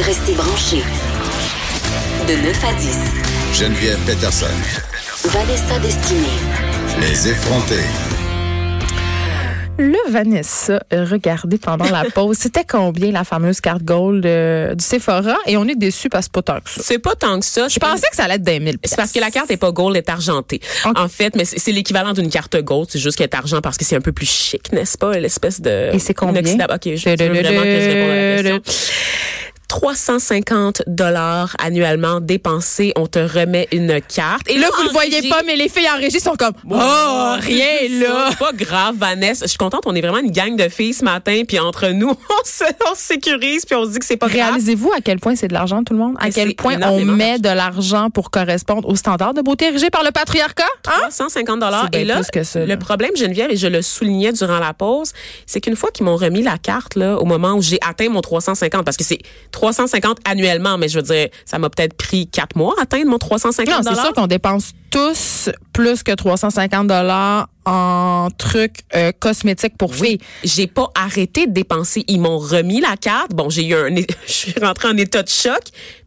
Restez branchés. De 9 à 10. Geneviève Peterson. Vanessa Destinée. Les effrontés. Le Vanessa, euh, regardez pendant la pause, c'était combien la fameuse carte gold euh, du Sephora? Et on est déçus parce que c'est pas tant que ça. C'est pas tant que ça. Je pensais que ça allait être des 1000 C'est parce que la carte est pas gold, elle est argentée. En fait, mais c'est l'équivalent d'une carte gold, c'est juste qu'elle est argent parce que c'est un peu plus chic, n'est-ce pas, l'espèce de Et c'est combien? inoxydable. OK, je veux vraiment que je réponde à la question. 350 dollars annuellement dépensés, on te remet une carte. Et là, vous le voyez régie- pas, mais les filles en régie sont comme Oh, rien là. Pas grave, Vanessa. Je suis contente, on est vraiment une gang de filles ce matin, puis entre nous, on se, on se sécurise, puis on se dit que c'est pas grave. Réalisez-vous à quel point c'est de l'argent, tout le monde? À quel point on met de l'argent pour correspondre aux standards de beauté érigés par le patriarcat? Hein? 150 dollars. Et là, plus que ça, là. le problème, Geneviève, et je le soulignais durant la pause, c'est qu'une fois qu'ils m'ont remis la carte, là, au moment où j'ai atteint mon 350, parce que c'est 350 annuellement, mais je veux dire, ça m'a peut-être pris quatre mois à atteindre mon 350 Non, c'est sûr qu'on dépense tous plus que 350 dollars en trucs euh, cosmétiques pour filles. J'ai pas arrêté de dépenser. Ils m'ont remis la carte. Bon, j'ai eu un, je suis rentrée en état de choc,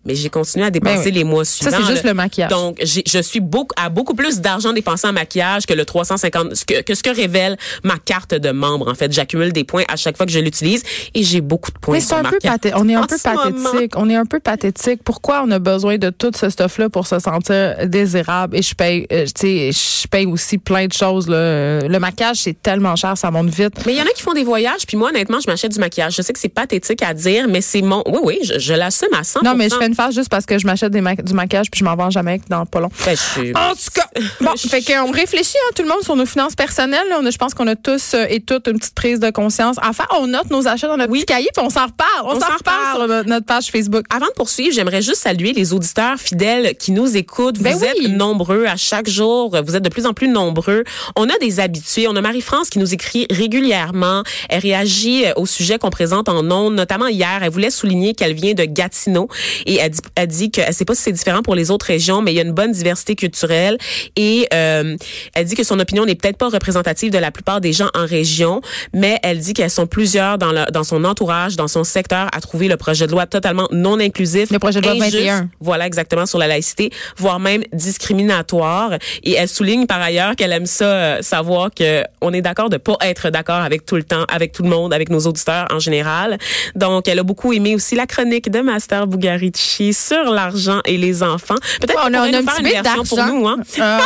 mais j'ai continué à dépenser Ben oui. les mois Ça, suivants. c'est juste là. le maquillage. Donc, j'ai- je suis beaucoup, à beaucoup plus d'argent dépensé en maquillage que le 350, ce que, que ce que révèle ma carte de membre. En fait, j'accumule des points à chaque fois que je l'utilise et j'ai beaucoup de points Mais c'est sur un peu carte. pathé- on est un en peu moment. pathétique. On est un peu pathétique. Pourquoi on a besoin de tout ce stuff-là pour se sentir désirable? Et je paye, euh, tu sais, je paye aussi plein de choses. Là. Le maquillage, c'est tellement cher, ça monte vite. Mais il y en a qui font des voyages, puis moi, honnêtement, je m'achète du maquillage. Je sais que c'est pathétique à dire, mais c'est mon. Oui, oui, je, je l'assume à 100 Non, mais je fais face juste parce que je m'achète des ma- du maquillage puis je m'en vends jamais dans pas long. Ben, je En tout cas, bon, fait qu'on réfléchit, hein, tout le monde, sur nos finances personnelles. là. On a, je pense qu'on a tous euh, et toutes une petite prise de conscience. Enfin, on note nos achats dans notre Oui. petit cahier puis on s'en reparle. On, On s'en reparle sur notre, notre page Facebook. Avant de poursuivre, j'aimerais juste saluer les auditeurs fidèles qui nous écoutent. Vous Ben êtes oui. nombreux à chaque jour. Vous êtes de plus en plus nombreux. On a des habitués. On a Marie-France qui nous écrit régulièrement. Elle réagit euh, au sujet qu'on présente en ondes. Notamment hier, elle voulait souligner qu'elle vient de Gatineau et elle dit, elle dit que elle sait pas si c'est différent pour les autres régions, mais il y a une bonne diversité culturelle et euh, elle dit que son opinion n'est peut-être pas représentative de la plupart des gens en région, mais elle dit qu'elles sont plusieurs dans, le, dans son entourage, dans son secteur, à trouver le projet de loi totalement non inclusif. Le projet de loi injuste, 21. Voilà, exactement, sur la laïcité, voire même discriminatoire. Et elle souligne par ailleurs qu'elle aime ça, euh, savoir que on est d'accord de pas être d'accord avec tout le temps, avec tout le monde, avec nos auditeurs en général. Donc, elle a beaucoup aimé aussi la chronique de Master Bugarici sur l'argent et les enfants. Peut-être On qu'on a, un faire petit une bit version pour nous, hein? Euh,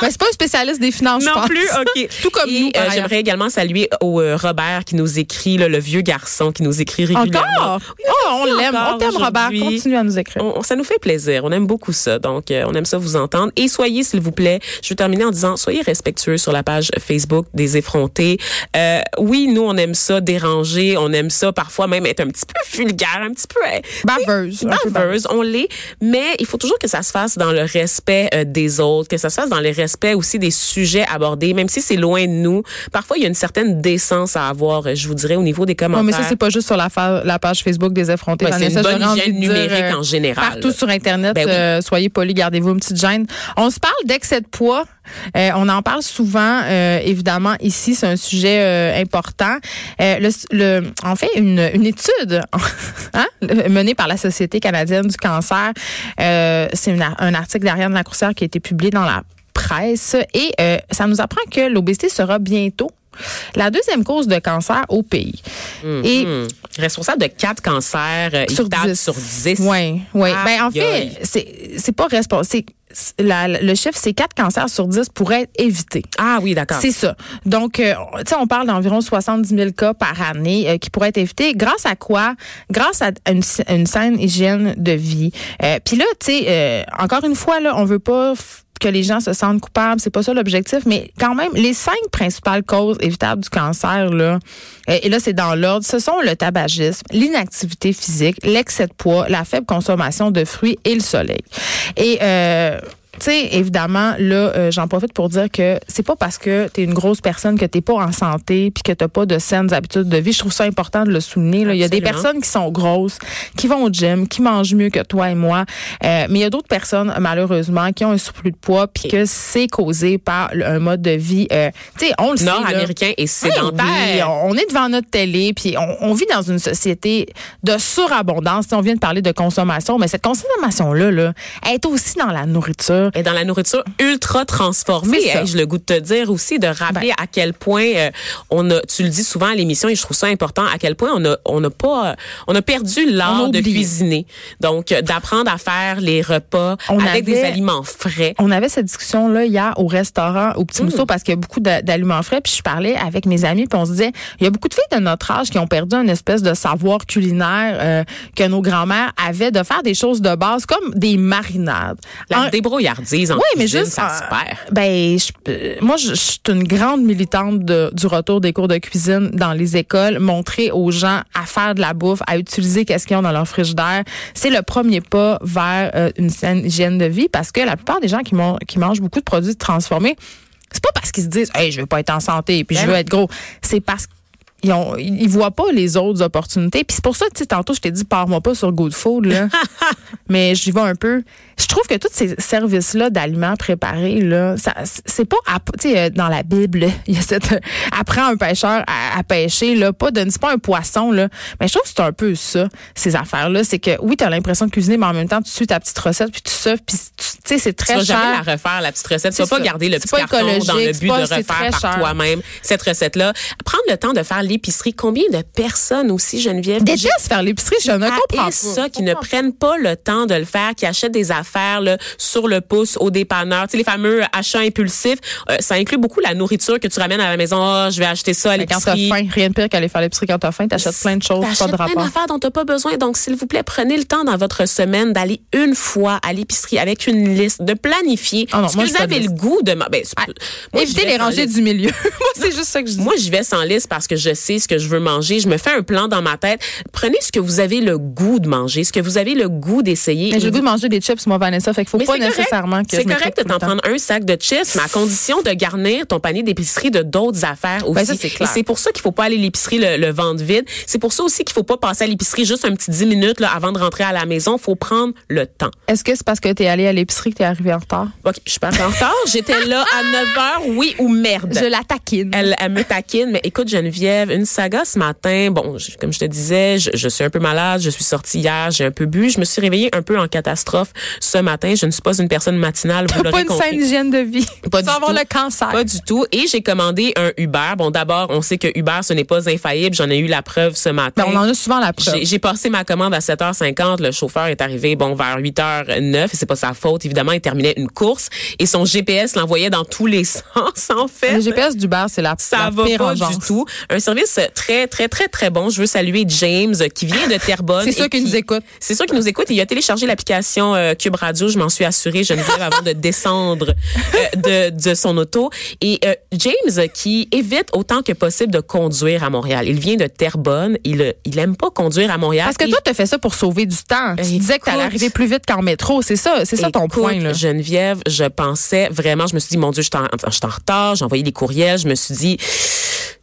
ben, c'est pas un spécialiste des finances, je Non pense. plus, ok. Tout comme Et, nous, euh. J'aimerais également saluer au euh, Robert qui nous écrit, là, le vieux garçon qui nous écrit régulièrement. Encore? Oui, Oh, on l'aime. On t'aime, Robert. Continue à nous écrire. On- ça nous fait plaisir. On aime beaucoup ça. Donc, euh, on aime ça vous entendre. Et soyez, s'il vous plaît, je vais terminer en disant, soyez respectueux sur la page Facebook des effrontés. Euh, oui, nous, on aime ça déranger. On aime ça parfois même être un petit peu vulgaire, un petit peu... euh, Baveuse. On l'est, mais il faut toujours que ça se fasse dans le respect euh, des autres, que ça se fasse dans le respect aussi des sujets abordés, même si c'est loin de nous. Parfois, il y a une certaine décence à avoir, je vous dirais, au niveau des Ouais, commentaires. mais ça, c'est pas juste sur la, page Facebook des effrontés. Ben, c'est une bonne hygiène dire, numérique euh, en général. Partout sur Internet, Ben oui. euh, soyez polis, gardez-vous une petite gêne. On se parle d'excès de poids. On en parle souvent, évidemment, ici, c'est un sujet important. Le, le- en fait, une, une étude hein, menée par la Société canadienne du cancer, euh, c'est un article d'Ariane Lacroussière qui a été publié dans la presse et euh, ça nous apprend que l'obésité sera bientôt la deuxième cause de cancer au pays. Et Hmm. Responsable de quatre cancers euh, sur évitables 10. sur 10. Oui, oui. Ben, en fait, c'est, pas responsable. le chiffre, c'est 4 cancers sur 10 pourraient être évités. Ah oui, d'accord. C'est ça. Donc, euh, tu sais, on parle d'environ 70 000 cas par année euh, qui pourraient être évités. Grâce à quoi? Grâce à une, une saine hygiène de vie. Euh, Puis là, tu sais, encore une fois, là, on veut pas que les gens se sentent coupables, c'est pas ça l'objectif, mais quand même, les cinq principales causes évitables du cancer, là, euh, et là, c'est dans l'ordre, ce sont le tabagisme, l'inactivité physique, l'excès de poids, la faible consommation de fruits et le soleil. Et euh, tu sais, évidemment, là, euh, j'en profite pour dire que c'est pas parce que tu es une grosse personne que t'es pas en santé puis que t'as pas de saines habitudes de vie. Je trouve ça important de le souligner. Là. Il y a des personnes qui sont grosses, qui vont au gym, qui mangent mieux que toi et moi. Euh, mais il y a d'autres personnes, malheureusement, qui ont un surplus de poids puis que c'est causé par un mode de vie, euh, tu sais, on le sait. là. Nord-américain et sédentaire. puis on est devant notre télé, puis on, on vit dans une société de surabondance. Tu sais, On vient de parler de consommation, mais cette consommation-là, là, elle est aussi dans la nourriture. Et dans la nourriture ultra transformée, C'est ça. Hey, je le goût de te dire aussi de rappeler à quel point euh, on a, tu le dis souvent à l'émission et je trouve ça important, à quel point on a, on a pas, euh, on a perdu l'art de cuisiner. Donc euh, d'apprendre à faire les repas On avec des aliments frais. On avait cette discussion-là hier au restaurant, au. Petit Mousseau, parce qu'il y a beaucoup d'a- d'aliments frais. Puis je parlais avec mes amis, puis on se disait, il y a beaucoup de filles de notre âge qui ont perdu une espèce de savoir culinaire euh, que nos grands-mères avaient de faire des choses de base, comme des marinades. La En- en Oui, mais cuisine, juste ça se perd. Ben, je- euh, moi, je, je suis une grande militante de- du retour des cours de cuisine dans les écoles, montrer aux gens à faire de la bouffe, à utiliser qu'est-ce qu'ils ont dans leur frigidaire. C'est le premier pas vers euh, une saine hygiène de vie, parce que la plupart des gens qui, mangent beaucoup de produits transformés, c'est pas parce qu'ils se disent, hey, je veux pas être en santé, puis je Ben veux non. être gros. C'est parce ils ont, ils voient pas les autres opportunités. Puis c'est pour ça, tu sais, tantôt, je t'ai dit, pars-moi pas sur Good Food, là. mais j'y vais un peu. Je trouve que tous ces services-là d'aliments préparés, là, ça, c'est pas, à- tu sais, euh, dans la Bible, il y a cette, euh, apprends un pêcheur à, à pêcher, là, pas de, c'est pas un poisson, là. Mais je trouve que c'est un peu ça, ces affaires-là. C'est que, oui, t'as l'impression de cuisiner, mais en même temps, tu suis ta petite recette, puis tu surfes, puis tu tu sais, c'est Tu très vas cher. jamais la refaire, la petite recette. Tu vas pas ça. garder le petit pas carton dans le but pas- de refaire par toi-même cette recette-là. Prendre le temps de faire l'épicerie. Combien de personnes aussi, Geneviève? Déteste faire l'épicerie, je ne comprends pas. ça, qui ne prennent pas le temps de le faire, qui achètent des affaires là, sur le pouce au dépanneur. Tu sais, les fameux achats impulsifs, euh, ça inclut beaucoup la nourriture que tu ramènes à la maison. Ah, je vais acheter ça à Mais quand t'as l'épicerie. faim, rien de pire qu'aller faire l'épicerie quand t'as faim, t'achètes plein de choses, pas de plein rapport. d'affaires dont t'as pas besoin. Donc, s'il vous plaît, prenez le temps dans votre semaine d'aller une fois à l'épicerie avec une liste, de planifier Ah non, ce moi, que vous avez le goût de... Ben, c'est- moi, vais les rangées du milieu. Moi, c'est juste ça que je dis. Moi, j'y vais sans liste parce que je sais ce que je veux manger. Je me fais un plan dans ma tête. Prenez ce que vous avez le goût de manger, ce que vous avez le goût d'essayer. Mais j'ai Et le goût de manger des chips, moi, Vanessa. Fait qu'il faut Mais pas nécessairement que C'est correct de t'en prendre un sac de chips, mais à condition de garnir ton panier d'épicerie de d'autres affaires aussi. Ben, ça, c'est Et clair. c'est pour ça qu'il faut pas aller à l'épicerie le, le ventre vide. C'est pour ça aussi qu'il faut pas passer à l'épicerie juste un petit 10 minutes là, avant de rentrer à la maison. faut prendre le temps. Est-ce que c'est parce que t'es allé à l'épicerie que t'es arrivé en retard? OK, je suis pas en retard. J'étais là à 9 h, oui ou merde? Je la taquine. Elle, elle me taquine, mais écoute Geneviève, une saga ce matin. Bon, je- comme je te disais, je, je suis un peu malade. Je suis sortie hier, j'ai un peu bu. Je me suis réveillée un peu en catastrophe ce matin. Je ne suis pas une personne matinale. Vous pas une compris. saine hygiène de vie. Pas du avoir tout. le cancer. Pas du tout. Et j'ai commandé un Uber. Bon, d'abord, on sait que Uber, ce n'est pas infaillible. J'en ai eu la preuve ce matin. Ben, on en a souvent la preuve. J'ai- passé ma commande à 7h50. Le chauffeur est arrivé, bon, vers 8h09. Et c'est pas sa faute. Évidemment, il terminait une course. Et son GPS l'envoyait dans tous les sens, en fait. Le GPS du bar, c'est la, Ça la va pire pas du tout. Un service très, très, très, très bon. Je veux saluer James, qui vient de Terrebonne. C'est sûr qu'il qui- nous écoute. C'est sûr qu'il nous écoute. Il a téléchargé l'application euh, Cube Radio. Je m'en suis assurée, Geneviève, avant de descendre euh, de, de son auto. Et euh, James, qui évite autant que possible de conduire à Montréal. Il vient de Terrebonne. Il, il aime pas conduire à Montréal. Parce que Et- toi, t'as fait ça pour sauver du temps. Tu disais que t'allais arriver plus vite qu'en métro. C'est ça, c'est ça ton Écoute, point, là. Geneviève, je pensais vraiment, je me suis dit, mon Dieu, je suis en, en retard, j'ai envoyé des courriels, je me suis dit,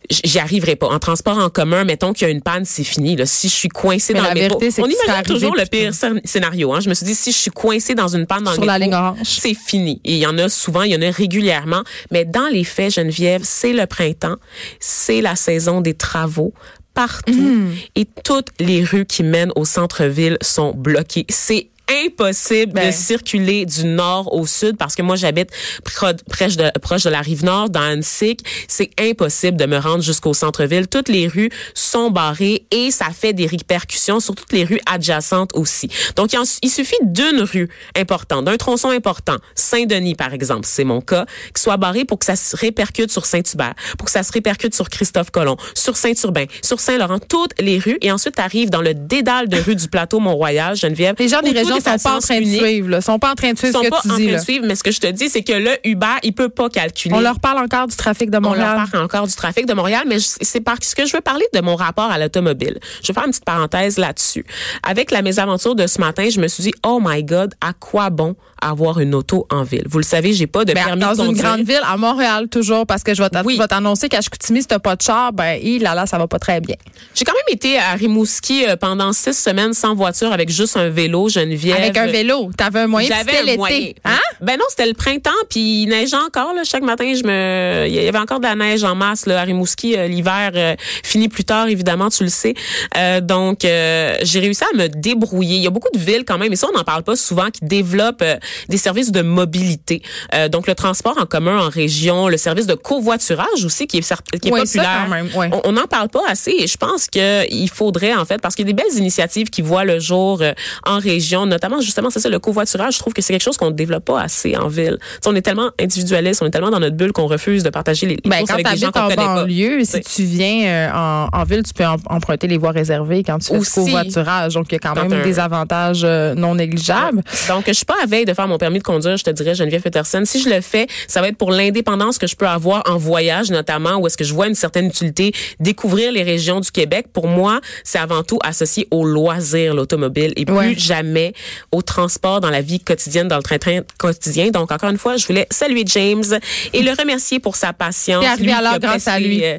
j'y arriverai pas. En transport en commun, mettons qu'il y a une panne, c'est fini. Là. Si je suis coincée Mais dans la le métro, on imagine toujours le pire scén- scénario. Hein. Je me suis dit, si je suis coincée dans une panne dans Sur le la métro, c'est fini. Et il y en a souvent, il y en a régulièrement. Mais dans les faits, Geneviève, c'est le printemps, c'est la saison des travaux partout Mm. et toutes les rues qui mènent au centre-ville sont bloquées. C'est impossible Ben. de circuler du nord au sud parce que moi j'habite pro- proche de, proche de la rive nord dans Annecy. C'est impossible de me rendre jusqu'au centre-ville. Toutes les rues sont barrées et ça fait des répercussions sur toutes les rues adjacentes aussi. Donc il, en- il suffit d'une rue importante, d'un tronçon important, Saint-Denis par exemple, c'est mon cas, qui soit barré pour que ça se répercute sur Saint-Hubert, pour que ça se répercute sur Christophe Colomb, sur Saint-Urbain, sur Saint-Laurent, toutes les rues et ensuite arrive dans le dédale de rues du plateau Mont-Royal, Geneviève. Les gens des régions gens sont pas en train de suivre. Là. sont pas en train de suivre ce que pas tu en dis. train Là. de suivre, mais ce que je te dis, c'est que le Uber, il peut pas calculer. On leur parle encore du trafic de On Montréal. leur parle encore du trafic de Montréal, mais c'est parce que je veux parler de mon rapport à l'automobile. Je vais faire une petite parenthèse là-dessus. Avec la mésaventure de ce matin, je me suis dit, oh my God, à quoi bon avoir une auto en ville? Vous le savez, j'ai pas de Ben, permis dans de une conduire. grande ville, à Montréal toujours, parce que je vais t'a- Oui. t'annoncer qu'à Chicoutimi, si t'as pas de char, ben, hi, là, là, ça va pas très bien. J'ai quand même été à Rimouski euh, pendant six semaines sans voiture avec juste un vélo, Geneviève. Avec un vélo, t'avais un moyen, c'était l'été. moyen. Hein? Ben non, c'était le printemps, puis il neigeait encore. Là. Chaque matin, je me, il y avait encore de la neige en masse là, à Rimouski. Euh, L'hiver euh, finit plus tard, évidemment, tu le sais. Euh, donc, euh, j'ai réussi à me débrouiller. Il y a beaucoup de villes quand même, et ça, on n'en parle pas souvent, qui développent euh, des services de mobilité. Euh, donc, le transport en commun en région, le service de covoiturage aussi, qui est, qui est Oui, ça, populaire. quand même. On- n'en parle pas assez et je pense qu'il faudrait en fait parce qu'il y a des belles initiatives qui voient le jour euh, en région, notamment justement c'est ça le covoiturage. Je trouve que c'est quelque chose qu'on ne développe pas assez en ville. Tu sais, on est tellement individualiste, on est tellement dans notre bulle qu'on refuse de partager les, les Ben, courses quand avec des gens qu'on connaît pas. banlieue, si tu viens euh, en, en ville, tu peux em- emprunter les voies réservées quand tu fais Aussi. du covoiturage. Donc, il y a quand Quand même un- des avantages euh, non négligeables. Donc, je suis pas à veille de faire mon permis de conduire, je te dirais, Geneviève Peterson. Si je le fais, ça va être pour l'indépendance que je peux avoir en voyage, notamment, où est-ce que je vois une certaine utilité, découvrir les régions du Québec. Pour moi, c'est avant tout associé au loisir, l'automobile, et plus Ouais. jamais au transport dans la vie quotidienne, dans le train-train quotidien. Donc, encore une fois, je voulais saluer James et le remercier pour sa patience. Lui à qui a grâce à pesté, lui. euh,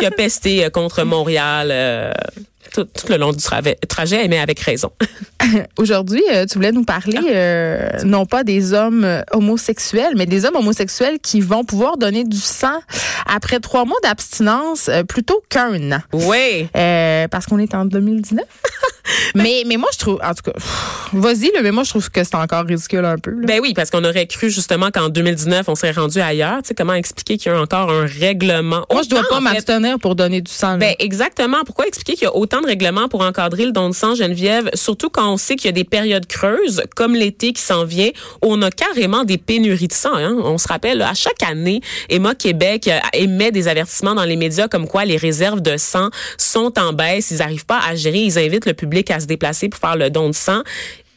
qui a pesté euh, contre Montréal. euh, tout, tout le long du trajet, mais avec raison. Aujourd'hui, euh, tu voulais nous parler euh, non pas des hommes euh, homosexuels, mais des hommes homosexuels qui vont pouvoir donner du sang après trois mois d'abstinence euh, plutôt qu'un an. Oui. Euh, parce qu'on est en 2019. mais, mais moi, je trouve, en tout cas, vas-y, mais moi, je trouve que c'est encore ridicule un peu. là. Ben oui, parce qu'on aurait cru justement qu'en 2019, on serait rendu ailleurs. Tu sais, comment expliquer qu'il y a encore un règlement? moi, je dois Autant, pas m'abstenir pour donner du sang. Ben exactement. Pourquoi expliquer qu'il y a autant de règlements pour encadrer le don de sang, Geneviève, surtout quand on sait qu'il y a des périodes creuses, comme l'été qui s'en vient, où on a carrément des pénuries de sang. Hein? On se rappelle, à chaque année, Emma Québec euh, émet des avertissements dans les médias comme quoi les réserves de sang sont en baisse, ils n'arrivent pas à gérer, ils invitent le public à se déplacer pour faire le don de sang.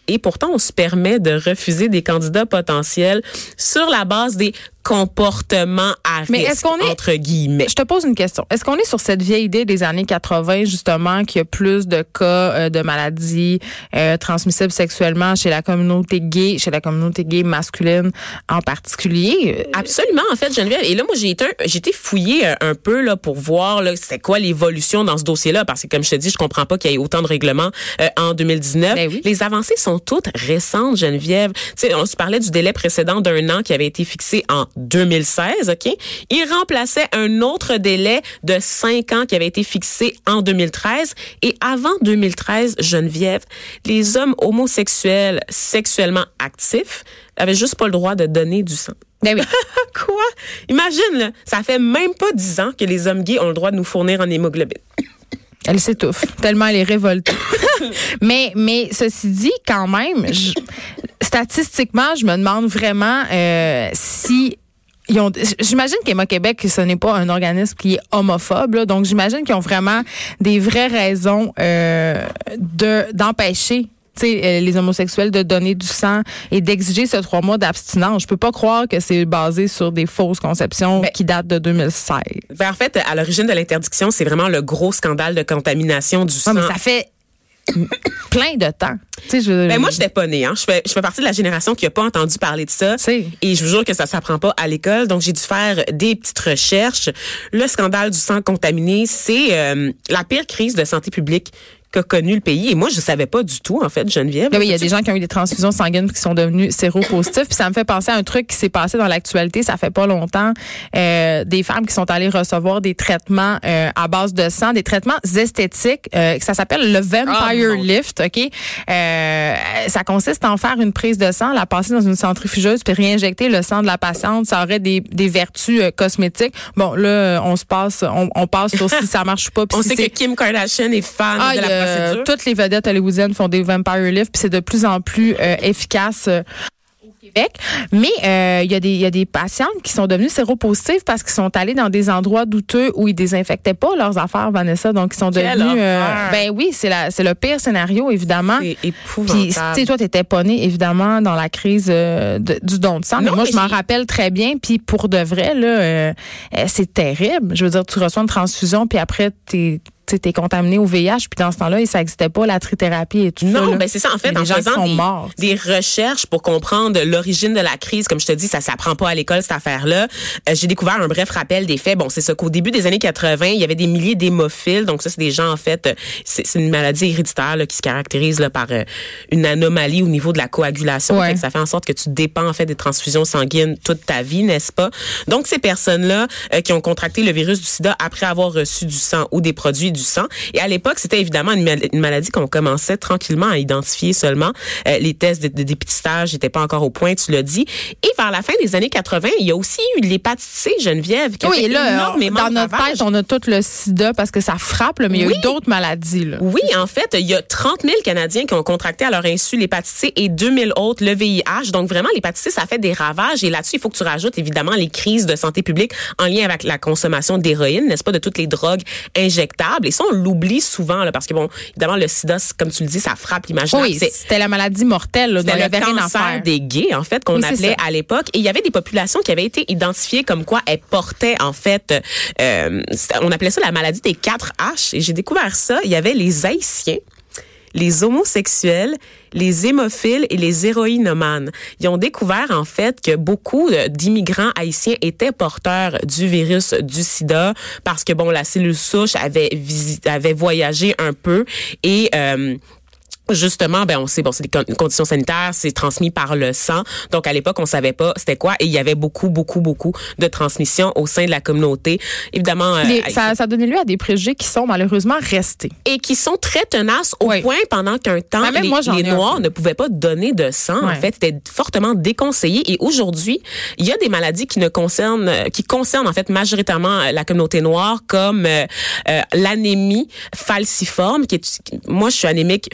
Et pourtant, on se permet de refuser des candidats potentiels sur la base des comportements à Mais est-ce risque, qu'on est- entre guillemets. Je te pose une question. Est-ce qu'on est sur cette vieille idée des années 80, justement, qu'il y a plus de cas euh, de maladies euh, transmissibles sexuellement chez la communauté gay, chez la communauté gay masculine en particulier? Euh, Absolument, en fait, Geneviève. Et là, moi, j'ai été, un- été fouillée euh, un peu là pour voir là c'était quoi l'évolution dans ce dossier-là, parce que comme je te dis, je comprends pas qu'il y ait autant de règlements euh, en 2019. Ben oui. Les avancées sont toutes récentes, Geneviève. Tu sais, on se parlait du délai précédent d'un an qui avait été fixé en 2016, ok? Il remplaçait un autre délai de cinq ans qui avait été fixé en 2013. Et avant 2013, Geneviève, les hommes homosexuels sexuellement actifs avaient juste pas le droit de donner du sang. Ben oui. Quoi? Imagine, là, ça fait même pas dix ans que les hommes gays ont le droit de nous fournir en hémoglobine. Elle s'étouffe, tellement elle est révoltée. mais, mais ceci dit, quand même, je- statistiquement, je me demande vraiment euh, si j'imagine qu'Emma Québec, ce n'est pas un organisme qui est homophobe, là, donc j'imagine qu'ils ont vraiment des vraies raisons euh, de d'empêcher. tu sais, euh, les homosexuels de donner du sang et d'exiger ce trois mois d'abstinence. Je peux pas croire que c'est basé sur des fausses conceptions Ben- qui datent de 2016. Ben, en fait, à l'origine de l'interdiction, c'est vraiment le gros scandale de contamination du Non, sang. mais ça fait plein de temps. Je, Ben moi, je n'étais pas née. Hein. Je, fais, je fais partie de la génération qui n'a pas entendu parler de ça. Et je vous jure que ça s'apprend pas à l'école. Donc, j'ai dû faire des petites recherches. Le scandale du sang contaminé, c'est euh, la pire crise de santé publique qu'a connu le pays. Et moi, je savais pas du tout, en fait, Geneviève. Oui, il y a des gens qui ont eu des transfusions sanguines qui sont devenus séropositifs. Puis ça me fait penser à un truc qui s'est passé dans l'actualité, ça fait pas longtemps. Euh, des femmes qui sont allées recevoir des traitements euh, à base de sang, des traitements esthétiques. Euh, ça s'appelle le Vampire Ah, mon Lift, OK? Euh, ça consiste en faire une prise de sang, la passer dans une centrifugeuse puis réinjecter le sang de la patiente. Ça aurait des, des vertus euh, cosmétiques. Bon, là, on se passe, on, on passe sur si ça marche ou pas. On si sait que Kim Kardashian est fan ah, de il la procédure. toutes les vedettes hollywoodiennes font des vampire lifts, puis c'est de plus en plus euh, efficace. euh, Québec. Mais euh, il y, a des- y a des patientes qui sont devenues séropositives parce qu'ils sont allés dans des endroits douteux où ils désinfectaient pas leurs affaires, Vanessa. Donc, ils sont devenus... euh, ben oui, c'est le pire scénario, évidemment. C'est Puis, épouvantable. tu sais, toi, t'étais pas né, évidemment, dans la crise euh, de- du don de sang. mais moi, mais je m'en rappelle très bien. Puis, pour de vrai, là, euh, euh, c'est terrible. Je veux dire, tu reçois une transfusion, puis après, t'es t'es contaminé au VIH, puis dans ce temps-là, ça n'existait pas, la trithérapie et tout ça. Non, ben c'est ça. En fait, en gens faisant sont des, morts. des recherches pour comprendre l'origine de la crise, comme je te dis, ça s'apprend pas à l'école cette affaire-là. Euh, J'ai découvert un bref rappel des faits. Bon, c'est ça qu'au début des années 80, il y avait des milliers d'hémophiles. Donc ça, c'est des gens en fait, euh, c'est une maladie héréditaire là, qui se caractérise là, par euh, une anomalie au niveau de la coagulation. Ouais. Fait ça fait en sorte que tu dépends en fait des transfusions sanguines toute ta vie, n'est-ce pas? Donc ces personnes-là euh, qui ont contracté le virus du SIDA après avoir reçu du sang ou des produits du sang. Et à l'époque, c'était évidemment une, mal- une maladie qu'on commençait tranquillement à identifier seulement. Euh, les tests de, de dépistage n'étaient pas encore au point, tu l'as dit. Et vers la fin des années 80, il y a aussi eu l'hépatite C, Geneviève, qui a Oui, fait et là, énormément dans notre tête, on a tout le sida parce que ça frappe, mais il y a Oui. eu d'autres maladies. Là. Oui, en fait, il y a 30 000 Canadiens qui ont contracté à leur insu l'hépatite C et 2000 autres le VIH. Donc vraiment, l'hépatite C, ça fait des ravages. Et là-dessus, il faut que tu rajoutes évidemment les crises de santé publique en lien avec la consommation d'héroïne, n'est-ce pas, de toutes les drogues injectables. Et ça, on l'oublie souvent, là, parce que bon, évidemment, le sida, comme tu le dis, ça frappe l'imaginaire. Oui, c'était la maladie mortelle. Là, dont le cancer des gays, en fait, qu'on Oui, appelait à l'époque. Et il y avait des populations qui avaient été identifiées comme quoi elles portaient, en fait, euh, on appelait ça la maladie des 4 H. Et j'ai découvert ça. Il y avait les Haïtiens, les homosexuels, les hémophiles et les héroïnomanes. Ils ont découvert en fait que beaucoup euh, d'immigrants haïtiens étaient porteurs du virus du sida parce que bon la cellule souche avait avait voyagé un peu et euh, Justement, ben on sait bon, c'est des con- conditions sanitaires, c'est transmis par le sang. Donc à l'époque, on savait pas c'était quoi et il y avait beaucoup beaucoup beaucoup de transmission au sein de la communauté. Évidemment euh, Les- ça, ça donné lieu à des préjugés qui sont malheureusement restés. et qui sont très tenaces au Oui. point pendant qu'un temps Ben, les, moi, noirs ne pouvaient pas donner de sang en fait c'était fortement déconseillé et aujourd'hui il y a des maladies qui ne concernent euh, qui concernent en fait majoritairement euh, la communauté noire comme euh, euh, l'anémie falciforme qui est moi je suis anémique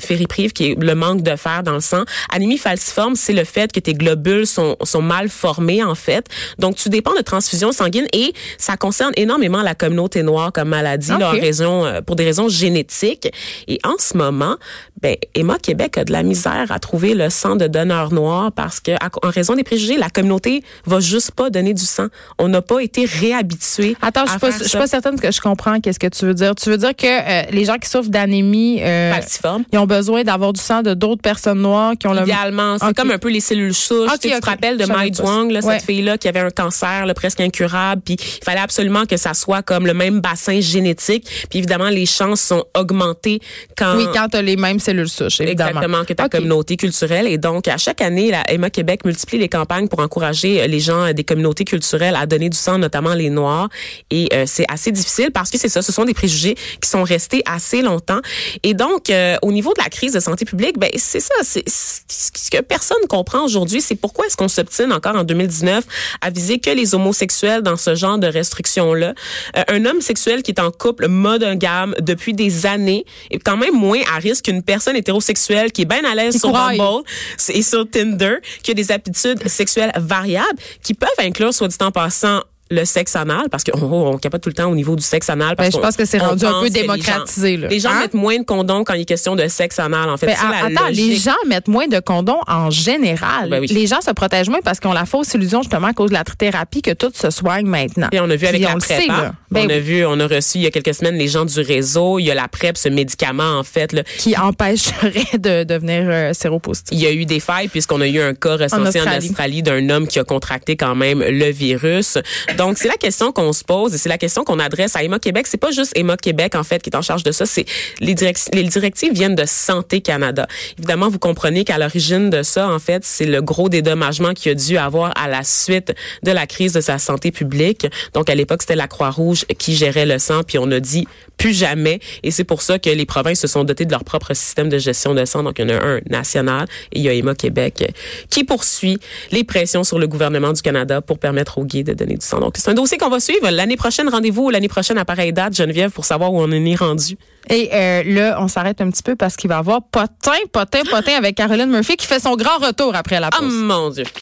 qui est le manque de fer dans le sang anémie falciforme c'est le fait que tes globules sont sont mal formés en fait donc tu dépends de transfusion sanguine et ça concerne énormément la communauté noire comme maladie là, Ok. en raison, euh, pour des raisons génétiques. Et en ce moment, ben, Emma Québec a de la misère à trouver le sang de donneurs noirs parce que, à- en raison des préjugés, la communauté va juste pas donner du sang. On n'a pas été réhabitués. Attends, je suis pas, je suis pas certaine que je comprends qu'est-ce que tu veux dire. Tu veux dire que euh, les gens qui souffrent d'anémie, euh, Falciforme. ils ont besoin d'avoir du sang de d'autres personnes noires qui ont le Idéalement, c'est Ok. comme un peu les cellules souches. Tu, te rappelles de Mai. Duong, là, Ouais. cette fille-là qui avait un cancer là, presque incurable, puis il fallait absolument que ça soit comme le même bassin génétique. Puis évidemment, les chances sont augmentées quand Oui, quand tu as les mêmes évidemment. Exactement, que ta communauté culturelle. Et donc, à chaque année, la Emma Québec multiplie les campagnes pour encourager euh, les gens euh, des communautés culturelles à donner du sang, notamment les Noirs. Et euh, c'est assez difficile parce que c'est ça, ce sont des préjugés qui sont restés assez longtemps. Et donc, euh, au niveau de la crise de santé publique, ben c'est ça, c'est- ce que personne comprend aujourd'hui, c'est pourquoi est-ce qu'on s'obstine encore en 2019 à viser que les homosexuels dans ce genre de restrictions-là? Euh, un homme sexuel qui est en couple monogame depuis des années est quand même moins à risque qu'une personne hétérosexuelle qui est bien à l'aise sur couraille. Bumble et sur Tinder, qui a des aptitudes sexuelles variables, qui peuvent inclure, soit dit en passant, le sexe anal, parce qu'on oh, on capote tout le temps au niveau du sexe anal. Parce Ben, je pense que c'est rendu un peu que les gens- démocratisé, là. Les gens, Hein? mettent moins de condoms quand il est question de sexe anal, en fait. Ben, attends, les gens mettent moins de condoms en général. Ben oui. Les gens se protègent moins parce qu'on a la fausse illusion justement à cause de la thérapie que tout se soigne maintenant. Et on a vu avec Puis la on PrEP. sait, hein. on a vu, on a reçu il y a quelques semaines les gens du réseau. Il y a la PrEP, ce médicament en fait. Là. qui empêcherait de devenir euh, séropositif. Il y a eu des failles puisqu'on a eu un cas recensé en Australie. Australie, d'un homme qui a contracté quand même le virus. Donc c'est la question qu'on se pose et c'est la question qu'on adresse à Emma Québec. C'est pas juste Emma Québec en fait qui est en charge de ça. C'est les, direc- les directives viennent de Santé Canada. Évidemment, vous comprenez qu'à l'origine de ça, en fait, c'est le gros dédommagement qu'il a dû avoir à la suite de la crise de sa santé publique. Donc à l'époque, c'était la Croix-Rouge qui gérait le sang, puis on a dit plus jamais. Et c'est pour ça que les provinces se sont dotées de leur propre système de gestion de sang. Donc il y en a un national et il y a Emma Québec euh, qui poursuit les pressions sur le gouvernement du Canada pour permettre aux gays de donner du sang. Donc c'est un dossier qu'on va suivre l'année prochaine. Rendez-vous l'année prochaine à pareille date, Geneviève, pour savoir où on en est rendu. Et euh, là, on s'arrête un petit peu parce qu'il va y avoir potin, potin, potin avec Caroline Murphy qui fait son grand retour après la Oh pause. mon Dieu.